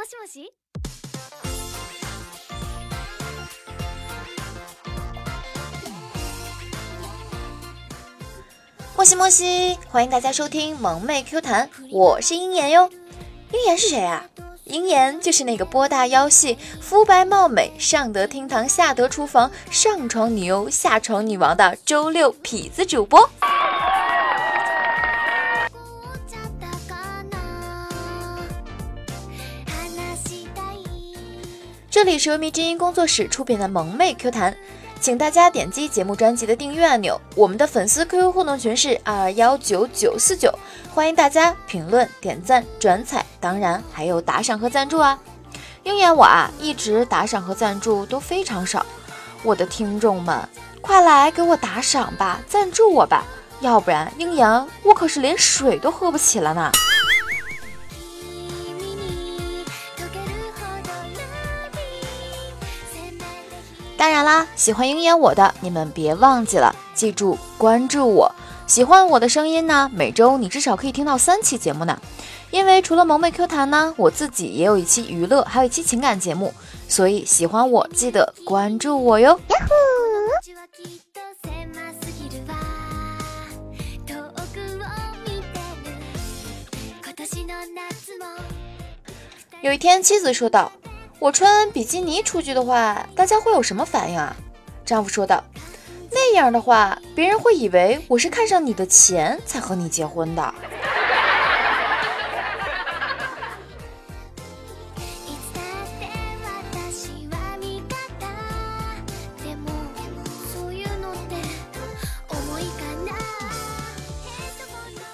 もしもし莫西莫西，欢迎大家收听萌妹 Q 弹，我是鹰眼哟。鹰眼是谁啊？鹰眼就是那个波大腰细、肤白貌美、上得厅堂下得厨房、上床女优下床女王的周六痞子主播。 这里是由迷之音工作室出品的萌妹 Q 弹，请大家点击节目专辑的订阅按钮。我们的粉丝 QQ 互动群是二幺九九四九，欢迎大家评论、点赞、转采，当然还有打赏和赞助啊！鹰眼我啊，一直打赏和赞助都非常少，我的听众们，快来给我打赏吧，赞助我吧，要不然鹰眼我可是连水都喝不起了呢。当然啦，喜欢鹰眼我的你们别忘记了，记住关注我。喜欢我的声音呢，每周你至少可以听到三期节目呢。因为除了萌妹 Q 弹呢，我自己也有一期娱乐，还有一期情感节目，所以喜欢我记得关注我哟。有一天，妻子说道。我穿比基尼出去的话，大家会有什么反应啊？丈夫说道：“那样的话，别人会以为我是看上你的钱才和你结婚的。”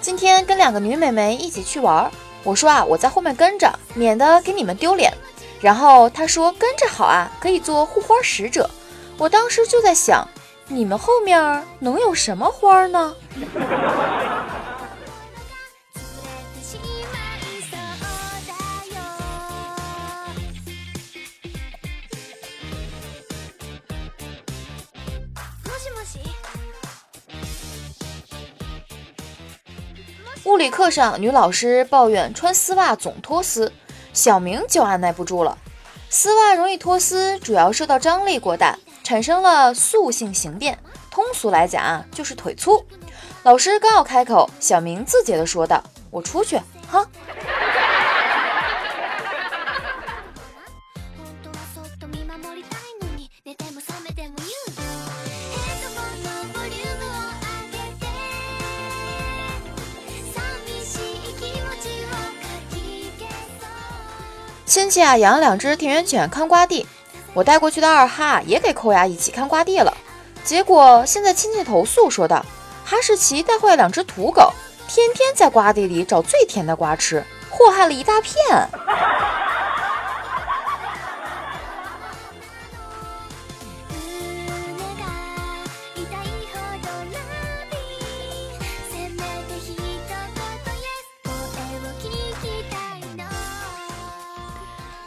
今天跟两个女美眉一起去玩，我说啊，我在后面跟着，免得给你们丢脸。然后他说：“跟着好啊，可以做护花使者。”我当时就在想，你们后面能有什么花呢？物理课上，女老师抱怨穿丝袜总脱丝。小明就按耐不住了，丝袜容易脱丝，主要受到张力过大，产生了塑性形变。通俗来讲啊，就是腿粗。老师刚要开口，小明自觉地说道：“我出去，哈。”亲戚啊，养两只田园犬看瓜地，我带过去的二哈也给扣牙一起看瓜地了。结果现在亲戚投诉说道，哈士奇带坏两只土狗，天天在瓜地里找最甜的瓜吃，祸害了一大片。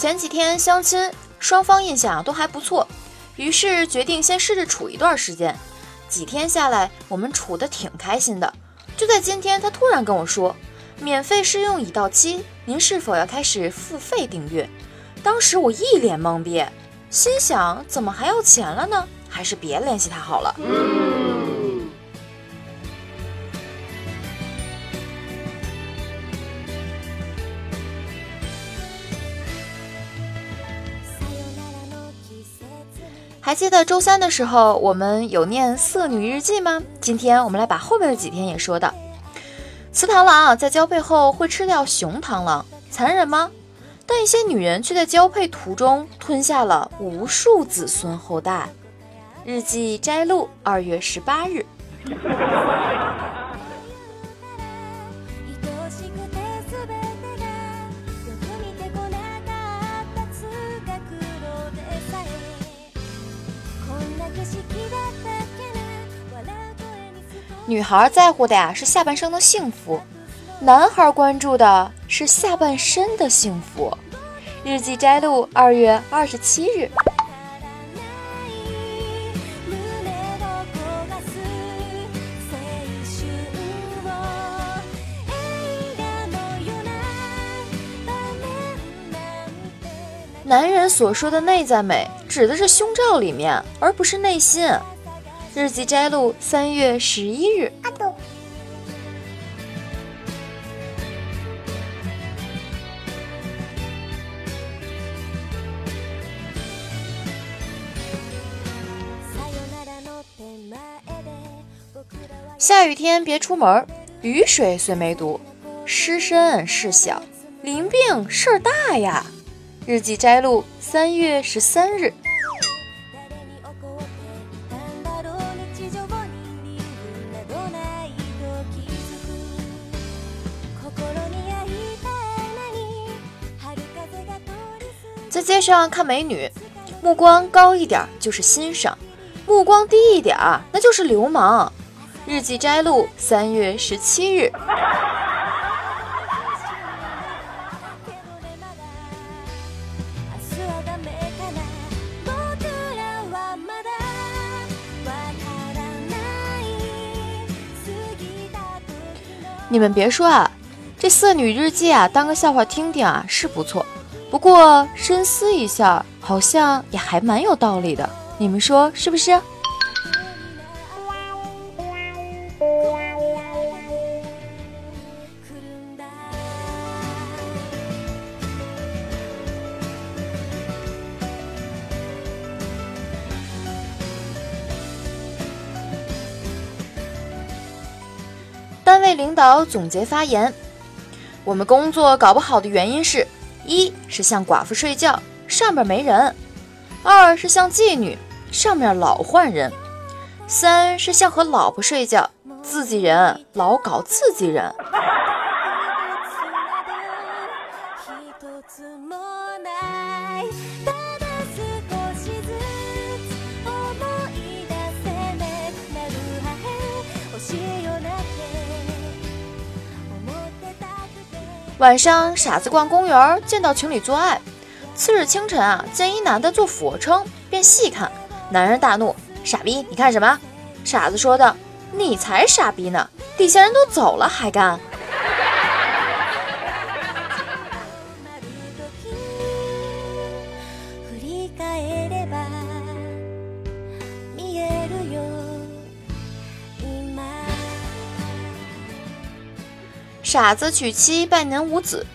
前几天相亲，双方印象都还不错，于是决定先试着处一段时间。几天下来，我们处的挺开心的。就在今天，他突然跟我说，免费试用已到期，您是否要开始付费订阅？当时我一脸懵逼，心想怎么还要钱了呢？还是别联系他好了。还记得周三的时候，我们有念《色女日记》吗？今天我们来把后面的几天也说到。雌螳螂在交配后会吃掉雄螳螂，残忍吗？但一些女人却在交配途中吞下了无数子孙后代。日记摘录：二月十八日。女孩在乎的呀是下半生的幸福，男孩关注的是下半身的幸福。日记摘录：二月二十七日。男人所说的内在美，指的是胸罩里面，而不是内心。日记摘录，三月十一日。下雨天别出门，雨水虽没毒，湿身事小，淋病事儿大呀。日记摘录，三月十三日。上看美女，目光高一点就是欣赏，目光低一点那就是流氓。日记摘录，三月十七日。你们别说啊，这《色女日记》啊，当个笑话听听啊是不错，不过深思一下，好像也还蛮有道理的。你们说是不是？单位领导总结发言：我们工作搞不好的原因是：一是像寡妇睡觉，上面没人；二是像妓女，上面老换人；三是像和老婆睡觉，自己人老搞自己人。晚上，傻子逛公园，见到情侣做爱。次日清晨啊，见一男的做俯卧撑，便细看。男人大怒：“傻逼，你看什么？”傻子说道：“你才傻逼呢，底下人都走了还干。”傻子娶妻拜年无子，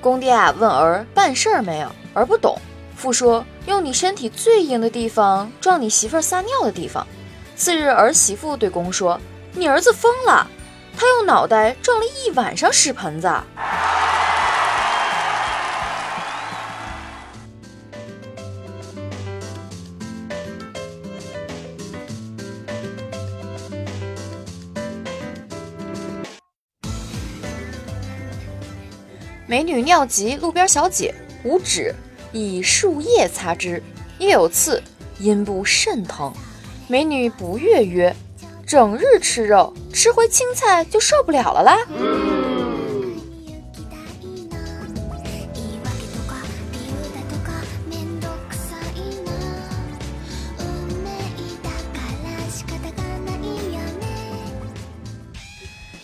公爹啊问儿办事儿没有，儿不懂。父说用你身体最硬的地方撞你媳妇儿撒尿的地方。次日儿媳妇对公说：“你儿子疯了，他用脑袋撞了一晚上屎盆子。”美女尿急，路边小姐无纸，以树叶擦之，叶有刺，阴部甚疼。美女不悦曰：“整日吃肉，吃回青菜就受不了了啦。”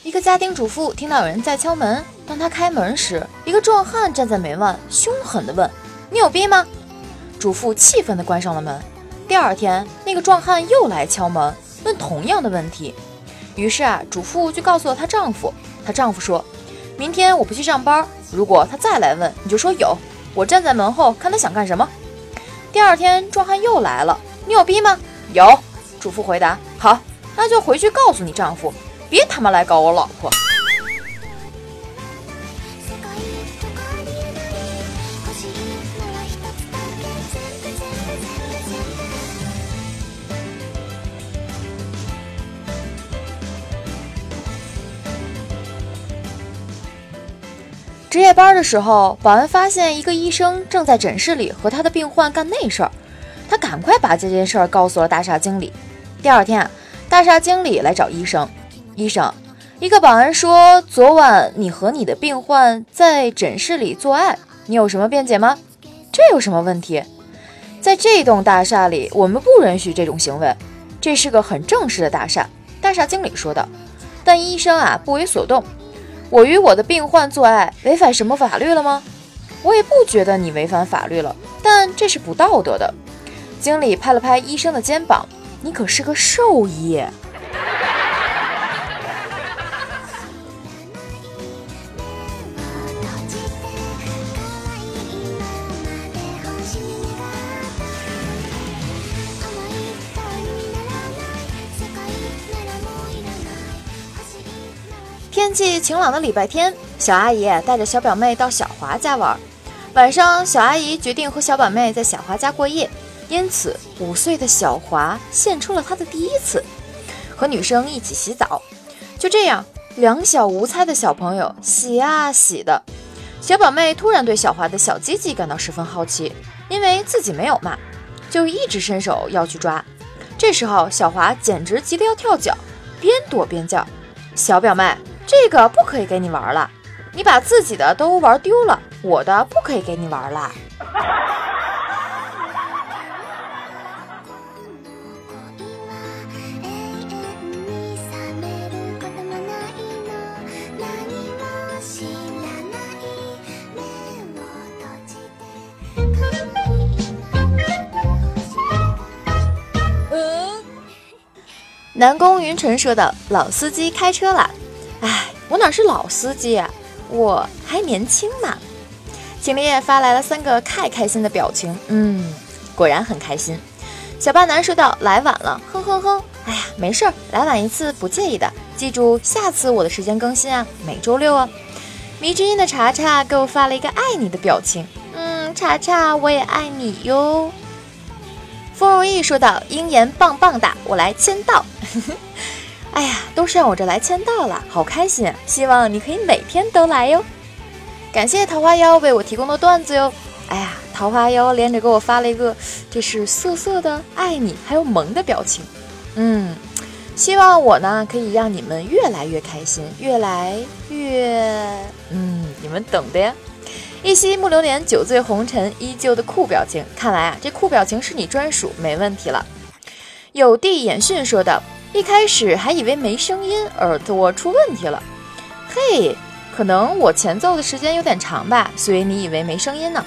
一个家庭主妇听到有人在敲门。当他开门时，一个壮汉站在门外，凶狠地问：“你有病吗？”主妇气愤地关上了门。第二天，那个壮汉又来敲门，问同样的问题。于是啊，主妇就告诉了她丈夫。她丈夫说：“明天我不去上班，如果他再来问，你就说有，我站在门后看他想干什么。”第二天，壮汉又来了：“你有逼吗？”“有。”主妇回答。“好，那就回去告诉你丈夫，别他妈来搞我老婆。”值夜班的时候，保安发现一个医生正在诊室里和他的病患干那事儿，他赶快把这件事儿告诉了大厦经理。第二天，大厦经理来找医生，医生，一个保安说昨晚你和你的病患在诊室里做爱，你有什么辩解吗？这有什么问题？在这栋大厦里，我们不允许这种行为，这是个很正式的大厦。大厦经理说道。但医生啊不为所动。我与我的病患做爱，违反什么法律了吗？我也不觉得你违反法律了，但这是不道德的。经理拍了拍医生的肩膀，你可是个兽医。气晴朗的礼拜天，小阿姨带着小表妹到小华家玩。晚上，小阿姨决定和小表妹在小华家过夜，因此五岁的小华献出了他的第一次，和女生一起洗澡。就这样，两小无猜的小朋友洗啊洗的。小表妹突然对小华的小鸡鸡感到十分好奇，因为自己没有嘛，就一直伸手要去抓。这时候，小华简直急得要跳脚，边躲边叫：“小表妹！”这个不可以给你玩了，你把自己的都玩丢了，我的不可以给你玩了。南宫云晨说道：“老司机开车了。”哎，我哪是老司机啊，我还年轻嘛。秦烈发来了三个太开心的表情，嗯，果然很开心。小巴男说道：“来晚了，哼哼哼。”哎呀，没事儿，来晚一次不介意的。记住，下次我的时间更新啊，每周六哦。迷之音的查查给我发了一个爱你的表情，嗯，查查我也爱你哟。风如意说道：“鹰眼棒棒哒，我来签到。”哎呀，都上我这来签到了，好开心！希望你可以每天都来哟。感谢桃花妖为我提供的段子哟。哎呀，桃花妖连着给我发了一个，这是涩涩的爱你，还有萌的表情。嗯，希望我呢可以让你们越来越开心，越来越……嗯，你们懂的呀。一夕木流年，酒醉红尘，依旧的酷表情。看来啊，这酷表情是你专属，没问题了。有地演训说的。一开始还以为没声音，耳朵出问题了。嘿，可能我前奏的时间有点长吧，所以你以为没声音呢。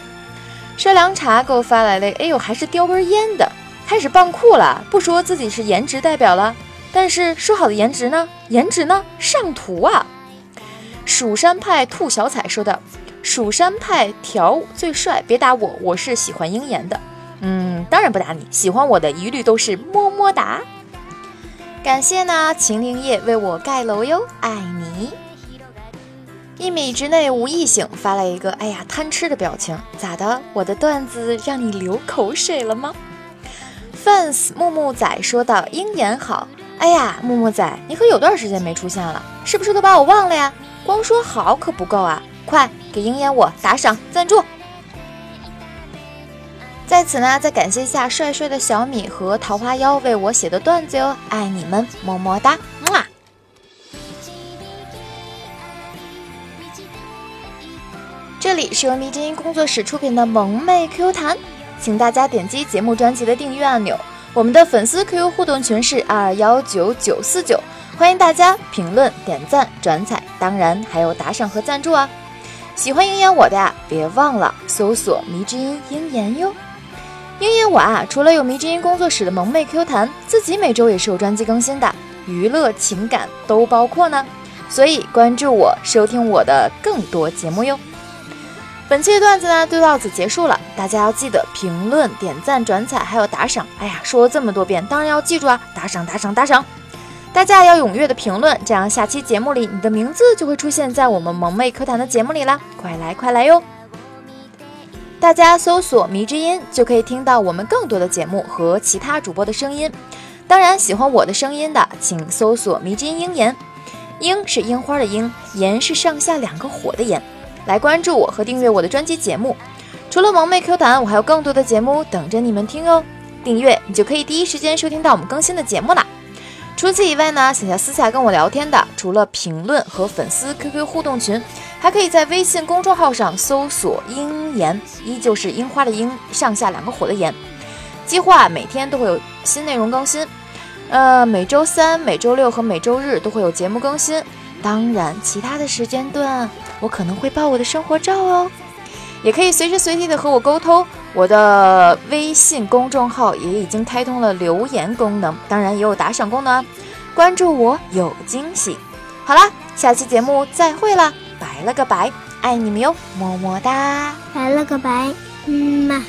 烧凉茶给我发来了，哎呦，还是叼根烟的，开始扮酷了。不说自己是颜值代表了，但是说好的颜值呢？颜值呢？上图啊！蜀山派兔小彩说的，蜀山派条最帅，别打我，我是喜欢鹰眼的。嗯，当然不打你，喜欢我的一律都是么么哒。感谢呢，秦灵叶为我盖楼哟，爱你。一米之内无异性发来一个哎呀贪吃的表情，咋的？我的段子让你流口水了吗？fans 木木仔说道：“鹰眼好，哎呀，木木仔，你可有段时间没出现了，是不是都把我忘了呀？光说好可不够啊，快给鹰眼我打赏赞助。”在此呢，再感谢一下帅帅的小米和桃花妖为我写的段子哟，爱你们，么么哒，么。这里是由迷之音工作室出品的萌妹 Q 弹，请大家点击节目专辑的订阅按钮。我们的粉丝 QQ 互动群是二幺九九四九，欢迎大家评论、点赞、转载，当然还有打赏和赞助啊！喜欢鹰眼我的呀，别忘了搜索迷之音鹰眼哟。鹰眼我啊，除了有迷之音工作室的萌妹 Q 弹，自己每周也是有专辑更新的，娱乐情感都包括呢。所以关注我，收听我的更多节目哟。本期的段子呢，就到此结束了，大家要记得评论、点赞、转采，还有打赏。哎呀，说了这么多遍，当然要记住啊，打赏、打赏、打赏！大家要踊跃的评论，这样下期节目里你的名字就会出现在我们萌妹 Q 弹的节目里啦！快来，快来哟！大家搜索“迷之音”就可以听到我们更多的节目和其他主播的声音。当然，喜欢我的声音的，请搜索“迷之音鹰眼”。樱是樱花的樱，言是上下两个火的言。来关注我和订阅我的专辑节目。除了萌妹 Q 弹，我还有更多的节目等着你们听哦。订阅你就可以第一时间收听到我们更新的节目啦。除此以外呢，想要私下跟我聊天的，除了评论和粉丝 QQ 互动群。还可以在微信公众号上搜索“樱言”，依旧是樱花的樱，上下两个火的言。计划每天都会有新内容更新，呃，每周三、每周六和每周日都会有节目更新。当然，其他的时间段我可能会爆我的生活照哦，也可以随时随地的和我沟通。我的微信公众号也已经开通了留言功能，当然也有打赏功能，关注我有惊喜。好啦，下期节目再会了。白了个白爱你们哟么么哒。白了个白嗯嘛。